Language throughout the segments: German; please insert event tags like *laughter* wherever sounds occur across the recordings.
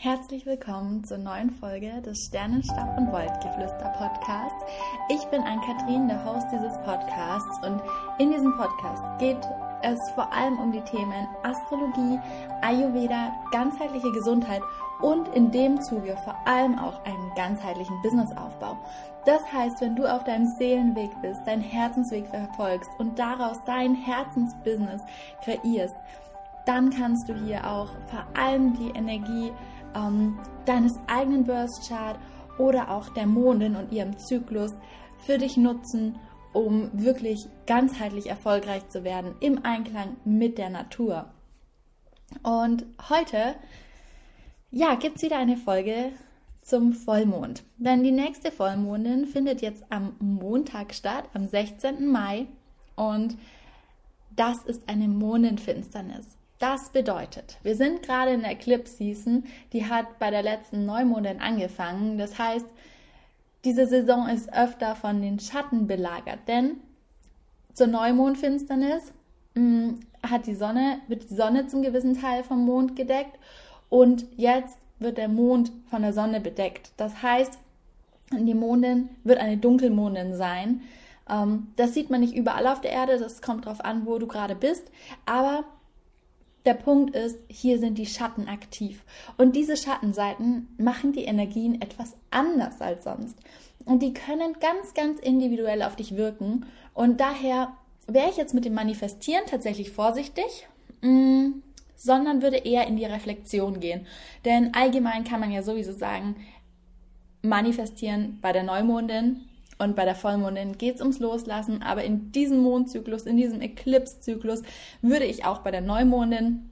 Herzlich willkommen zur neuen Folge des Sternenstab und Waldgeflüster Podcasts. Ich bin Ann-Kathrin, der Host dieses Podcasts und in diesem Podcast geht es vor allem um die Themen Astrologie, Ayurveda, ganzheitliche Gesundheit und in dem Zuge vor allem auch einen ganzheitlichen Businessaufbau. Das heißt, wenn du auf deinem Seelenweg bist, deinen Herzensweg verfolgst und daraus dein Herzensbusiness kreierst, dann kannst du hier auch vor allem die Energie ähm, deines eigenen Birth Chart oder auch der Mondin und ihrem Zyklus für dich nutzen, um wirklich ganzheitlich erfolgreich zu werden im Einklang mit der Natur. Und heute, ja, gibt es wieder eine Folge zum Vollmond. Denn die nächste Vollmondin findet jetzt am Montag statt, am 16. Mai. Und das ist eine Mondenfinsternis. Das bedeutet, wir sind gerade in der Eclipse Season, die hat bei der letzten Neumondin angefangen. Das heißt, diese Saison ist öfter von den Schatten belagert, denn zur Neumondfinsternis mm, hat die Sonne, wird die Sonne zum gewissen Teil vom Mond gedeckt und jetzt wird der Mond von der Sonne bedeckt. Das heißt, die Mondin wird eine Dunkelmondin sein. Ähm, das sieht man nicht überall auf der Erde, das kommt darauf an, wo du gerade bist, aber der Punkt ist, hier sind die Schatten aktiv. Und diese Schattenseiten machen die Energien etwas anders als sonst. Und die können ganz, ganz individuell auf dich wirken. Und daher wäre ich jetzt mit dem Manifestieren tatsächlich vorsichtig, mm, sondern würde eher in die Reflexion gehen. Denn allgemein kann man ja sowieso sagen, manifestieren bei der Neumondin und bei der Vollmondin geht es ums Loslassen, aber in diesem Mondzyklus, in diesem Eclipse-Zyklus würde ich auch bei der Neumondin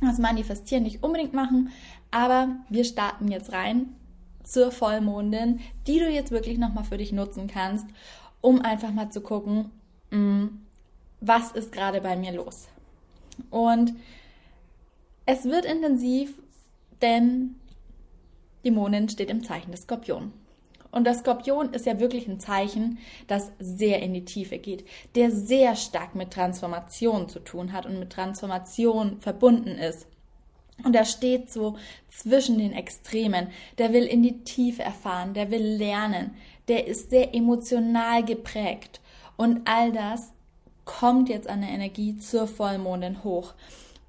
das Manifestieren nicht unbedingt machen, aber wir starten jetzt rein zur Vollmondin, die du jetzt wirklich nochmal für dich nutzen kannst, um einfach mal zu gucken, mm, was ist gerade bei mir los. Und es wird intensiv, denn die Mondin steht im Zeichen des Skorpion. Und der Skorpion ist ja wirklich ein Zeichen, das sehr in die Tiefe geht, der sehr stark mit Transformation zu tun hat und mit Transformation verbunden ist. Und er steht so zwischen den Extremen. Der will in die Tiefe erfahren, der will lernen, der ist sehr emotional geprägt. Und all das kommt jetzt an der Energie zur Vollmondin hoch.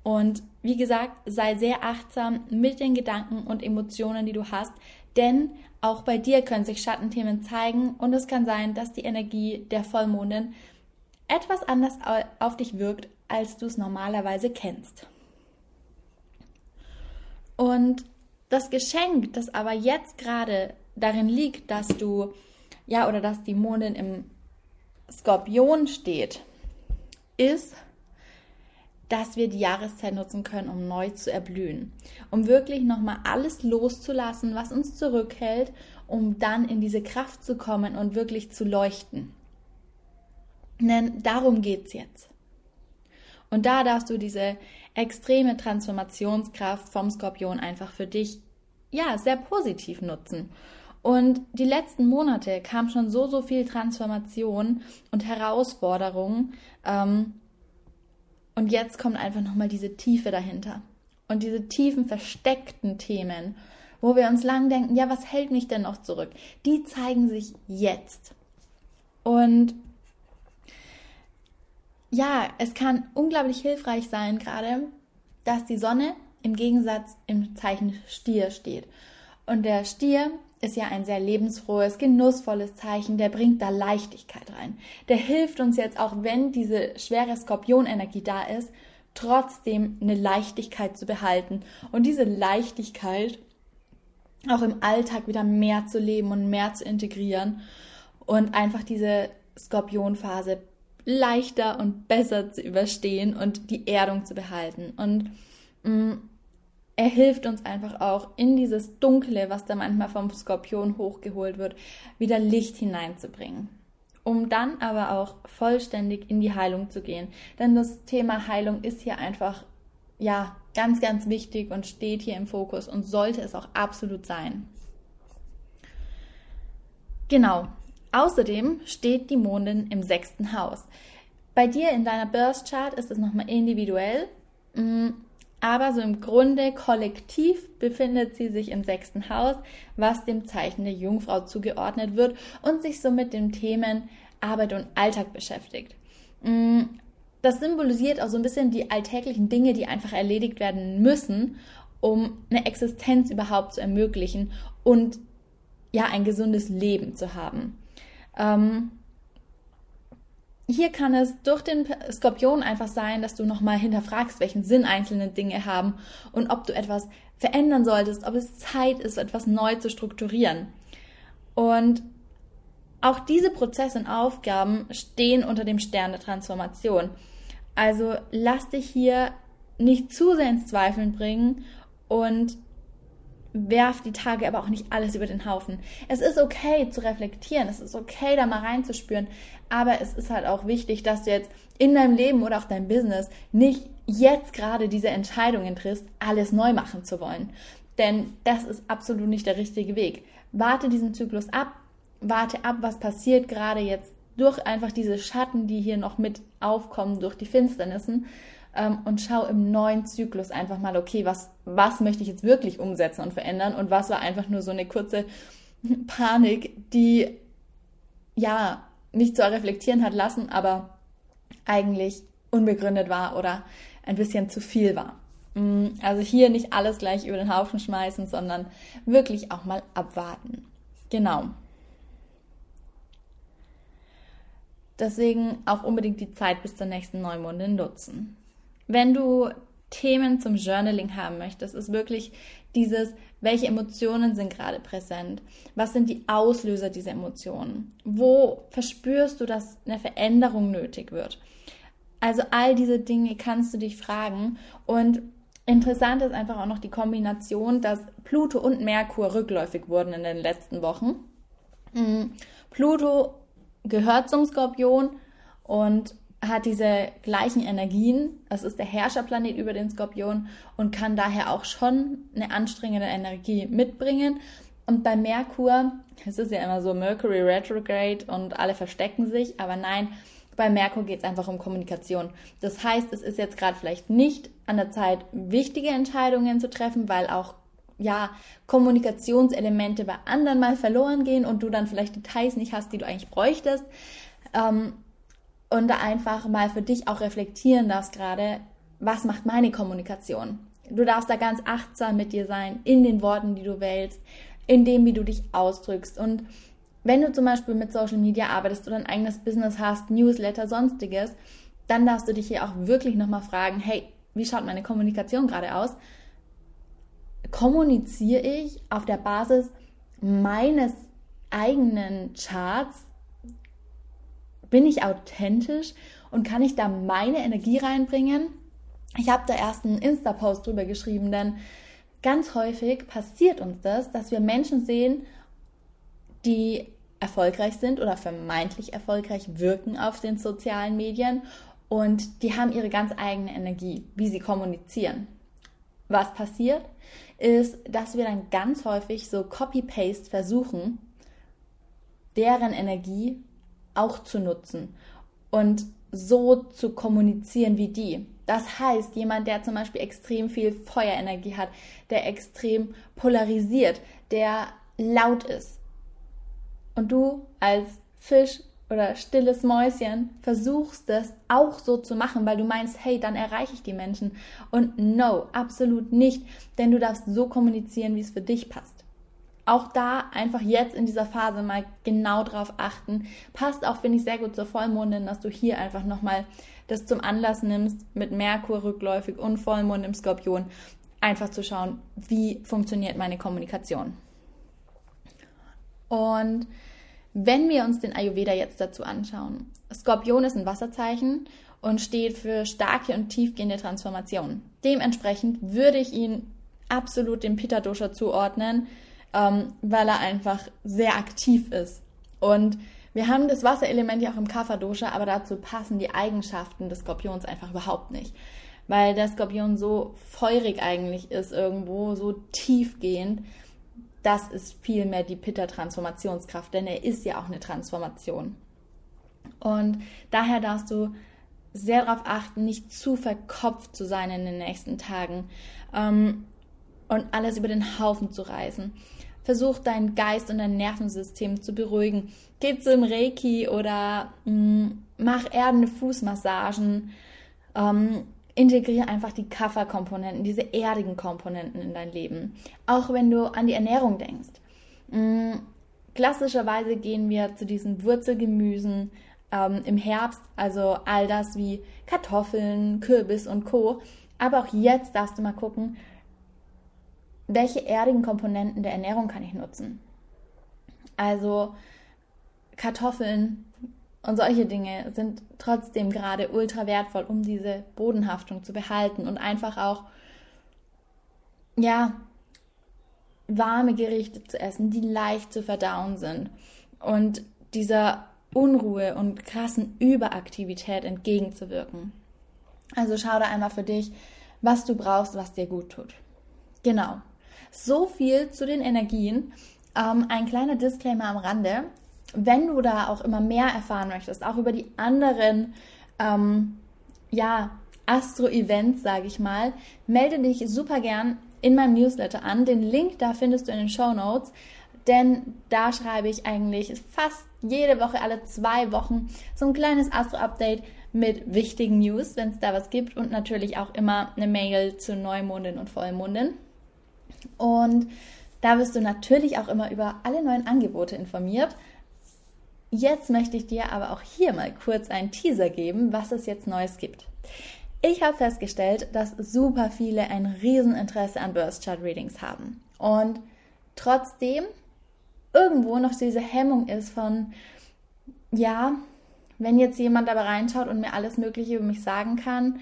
Und wie gesagt, sei sehr achtsam mit den Gedanken und Emotionen, die du hast, denn auch bei dir können sich Schattenthemen zeigen und es kann sein, dass die Energie der Vollmondin etwas anders auf dich wirkt, als du es normalerweise kennst. Und das Geschenk, das aber jetzt gerade darin liegt, dass du, ja, oder dass die Mondin im Skorpion steht, ist, dass wir die Jahreszeit nutzen können, um neu zu erblühen. Um wirklich nochmal alles loszulassen, was uns zurückhält, um dann in diese Kraft zu kommen und wirklich zu leuchten. Denn darum geht's jetzt. Und da darfst du diese extreme Transformationskraft vom Skorpion einfach für dich, ja, sehr positiv nutzen. Und die letzten Monate kam schon so, so viel Transformation und Herausforderungen, ähm, und jetzt kommt einfach nochmal diese Tiefe dahinter. Und diese tiefen, versteckten Themen, wo wir uns lang denken, ja, was hält mich denn noch zurück? Die zeigen sich jetzt. Und ja, es kann unglaublich hilfreich sein, gerade, dass die Sonne im Gegensatz im Zeichen Stier steht. Und der Stier ist ja ein sehr lebensfrohes, genussvolles Zeichen, der bringt da Leichtigkeit rein. Der hilft uns jetzt, auch wenn diese schwere Skorpionenergie da ist, trotzdem eine Leichtigkeit zu behalten und diese Leichtigkeit auch im Alltag wieder mehr zu leben und mehr zu integrieren und einfach diese Skorpionphase leichter und besser zu überstehen und die Erdung zu behalten. Und mh, mm, er hilft uns einfach auch in dieses Dunkle, was da manchmal vom Skorpion hochgeholt wird, wieder Licht hineinzubringen. Um dann aber auch vollständig in die Heilung zu gehen. Denn das Thema Heilung ist hier einfach, ja, ganz, ganz wichtig und steht hier im Fokus und sollte es auch absolut sein. Genau. Außerdem steht die Mondin im sechsten Haus. Bei dir in deiner Birth Chart ist es nochmal individuell. Mm, Aber so im Grunde kollektiv befindet sie sich im sechsten Haus, was dem Zeichen der Jungfrau zugeordnet wird und sich so mit den Themen Arbeit und Alltag beschäftigt. Mm, das symbolisiert auch so ein bisschen die alltäglichen Dinge, die einfach erledigt werden müssen, um eine Existenz überhaupt zu ermöglichen und ja, ein gesundes Leben zu haben. Ähm, hier kann es durch den Skorpion einfach sein, dass du nochmal hinterfragst, welchen Sinn einzelne Dinge haben und ob du etwas verändern solltest, ob es Zeit ist, etwas neu zu strukturieren. Und auch diese Prozesse und Aufgaben stehen unter dem Stern der Transformation. Also lass dich hier nicht zu sehr ins Zweifeln bringen und werf die Tage aber auch nicht alles über den Haufen. Es ist okay zu reflektieren, es ist okay da mal reinzuspüren, aber es ist halt auch wichtig, dass du jetzt in deinem Leben oder auch deinem Business nicht jetzt gerade diese Entscheidungen triffst, alles neu machen zu wollen. Denn das ist absolut nicht der richtige Weg. Warte diesen Zyklus ab, warte ab, was passiert gerade jetzt durch einfach diese Schatten, die hier noch mit aufkommen, durch die Finsternissen ähm, und schau im neuen Zyklus einfach mal, okay, was, was möchte ich jetzt wirklich umsetzen und verändern und was war einfach nur so eine kurze *laughs* Panik, die ja nicht zu reflektieren hat lassen, aber eigentlich unbegründet war oder ein bisschen zu viel war. Mm, also hier nicht alles gleich über den Haufen schmeißen, sondern wirklich auch mal abwarten. Genau. Deswegen auch unbedingt die Zeit bis zur nächsten Neumondin nutzen. Wenn du Themen zum Journaling haben möchtest, ist wirklich dieses, welche Emotionen sind gerade präsent? Was sind die Auslöser dieser Emotionen? Wo verspürst du, dass eine Veränderung nötig wird? Also all diese Dinge kannst du dich fragen und interessant ist einfach auch noch die Kombination, dass Pluto und Merkur rückläufig wurden in den letzten Wochen. Mm, Pluto gehört zum Skorpion und hat diese gleichen Energien. Es ist der Herrscherplanet über den Skorpion und kann daher auch schon eine anstrengende Energie mitbringen. Und bei Merkur, es ist ja immer so Mercury retrograde und alle verstecken sich, aber nein, bei Merkur geht es einfach um Kommunikation. Das heißt, es ist jetzt gerade vielleicht nicht an der Zeit, wichtige Entscheidungen zu treffen, weil auch ja, Kommunikationselemente bei anderen mal verloren gehen und du dann vielleicht Details nicht hast, die du eigentlich bräuchtest. Ähm, und da einfach mal für dich auch reflektieren darfst gerade, was macht meine Kommunikation? Du darfst da ganz achtsam mit dir sein, in den Worten, die du wählst, in dem, wie du dich ausdrückst. Und wenn du zum Beispiel mit Social Media arbeitest oder ein eigenes Business hast, Newsletter, sonstiges, dann darfst du dich hier auch wirklich nochmal fragen, hey, wie schaut meine Kommunikation gerade aus? Kommuniziere ich auf der Basis meines eigenen Charts, bin ich authentisch und kann ich da meine Energie reinbringen? Ich habe da erst einen Insta-Post drüber geschrieben, denn ganz häufig passiert uns das, dass wir Menschen sehen, die erfolgreich sind oder vermeintlich erfolgreich wirken auf den sozialen Medien und die haben ihre ganz eigene Energie, wie sie kommunizieren. Was passiert, ist, dass wir dann ganz häufig so Copy-Paste versuchen, deren Energie auch zu nutzen und so zu kommunizieren wie die. Das heißt, jemand, der zum Beispiel extrem viel Feuerenergie hat, der extrem polarisiert, der laut ist. Und du als Fisch oder stilles Mäuschen versuchst es auch so zu machen, weil du meinst, hey, dann erreiche ich die Menschen. Und no, absolut nicht, denn du darfst so kommunizieren, wie es für dich passt auch da einfach jetzt in dieser Phase mal genau drauf achten. Passt auch, finde ich, sehr gut zur Vollmondin, dass du hier einfach nochmal das zum Anlass nimmst, mit Merkur rückläufig und Vollmond im Skorpion, einfach zu schauen, wie funktioniert meine Kommunikation. Und wenn wir uns den Ayurveda jetzt dazu anschauen, Skorpion ist ein Wasserzeichen und steht für starke und tiefgehende Transformation. Dementsprechend würde ich ihn absolut dem Pitta Dosha zuordnen, ähm, weil er einfach sehr aktiv ist. Und wir haben das Wasserelement ja auch im Kapha-Dosha, aber dazu passen die Eigenschaften des Skorpions einfach überhaupt nicht. Weil der Skorpion so feurig eigentlich ist irgendwo, so tiefgehend. Das ist vielmehr die Pitta-Transformationskraft, denn er ist ja auch eine Transformation. Und daher darfst du sehr darauf achten, nicht zu verkopft zu sein in den nächsten Tagen ähm, und alles über den Haufen zu reißen. Versuch deinen Geist und dein Nervensystem zu beruhigen. Geh zum Reiki oder mh, mm, mach erdende Fußmassagen. Ähm, integriere einfach die Kafferkomponenten, diese erdigen Komponenten in dein Leben. Auch wenn du an die Ernährung denkst. Mh, mm, klassischerweise gehen wir zu diesen Wurzelgemüsen, ähm, im Herbst, also all das wie Kartoffeln, Kürbis und Co. Aber auch jetzt darfst du mal gucken, welche erdigen Komponenten der Ernährung kann ich nutzen. Also Kartoffeln und solche Dinge sind trotzdem gerade ultra wertvoll, um diese Bodenhaftung zu behalten und einfach auch, ja, warme Gerichte zu essen, die leicht zu verdauen sind. Und dieser Unruhe und krassen Überaktivität entgegenzuwirken. Also schau da einmal für dich, was du brauchst, was dir gut tut. Genau. So viel zu den Energien. Ähm, ein kleiner Disclaimer am Rande. Wenn du da auch immer mehr erfahren möchtest, auch über die anderen, ähm, ja, Astro-Events, sage ich mal, melde dich super gern in meinem Newsletter an. Den Link da findest du in den Show Notes denn da schreibe ich eigentlich fast jede Woche, alle zwei Wochen, so ein kleines Astro-Update mit wichtigen News, wenn es da was gibt und natürlich auch immer eine Mail zu Neumondin und Vollmondin. Und da wirst du natürlich auch immer über alle neuen Angebote informiert. Jetzt möchte ich dir aber auch hier mal kurz einen Teaser geben, was es jetzt Neues gibt. Ich habe festgestellt, dass super viele ein Rieseninteresse an Burst Chart Readings haben. Und trotzdem irgendwo noch diese Hemmung ist von, ja, wenn jetzt jemand dabei reinschaut und mir alles Mögliche über mich sagen kann,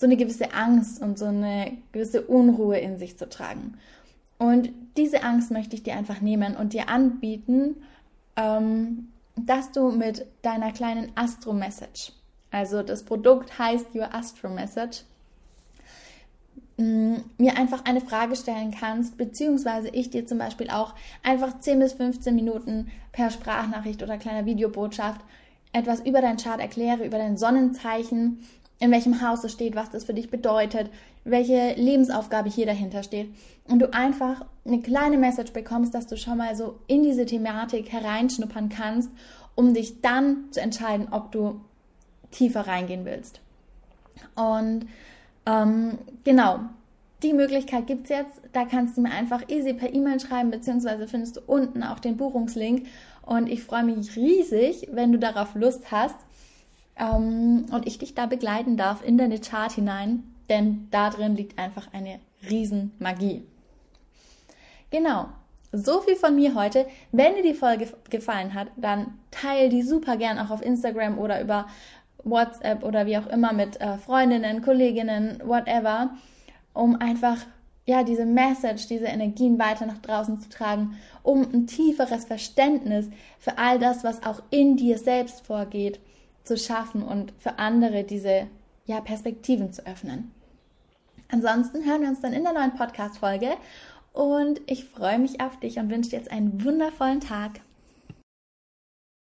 so eine gewisse Angst und so eine gewisse Unruhe in sich zu tragen. Und diese Angst möchte ich dir einfach nehmen und dir anbieten, ähm, dass du mit deiner kleinen Astro Message, also das Produkt heißt Your Astro Message, mir einfach eine Frage stellen kannst, beziehungsweise ich dir zum Beispiel auch einfach 10 bis 15 Minuten per Sprachnachricht oder kleiner Videobotschaft etwas über dein Chart erkläre, über dein Sonnenzeichen, in welchem Haus es steht, was das für dich bedeutet, welche Lebensaufgabe hier dahinter steht. Und du einfach eine kleine Message bekommst, dass du schon mal so in diese Thematik hereinschnuppern kannst, um dich dann zu entscheiden, ob du tiefer reingehen willst. Und ähm, genau, die Möglichkeit gibt es jetzt. Da kannst du mir einfach easy per E-Mail schreiben, beziehungsweise findest du unten auch den Buchungslink. Und ich freue mich riesig, wenn du darauf Lust hast ähm, und ich dich da begleiten darf in deine Chart hinein, denn da drin liegt einfach eine Riesenmagie. Genau, so viel von mir heute. Wenn dir die Folge gefallen hat, dann teile die super gern auch auf Instagram oder über WhatsApp oder wie auch immer mit äh, Freundinnen, Kolleginnen, whatever, um einfach ja diese Message, diese Energien weiter nach draußen zu tragen, um ein tieferes Verständnis für all das, was auch in dir selbst vorgeht, zu schaffen und für andere diese ja Perspektiven zu öffnen. Ansonsten hören wir uns dann in der neuen Podcast Folge und ich freue mich auf dich und wünsche dir jetzt einen wundervollen Tag.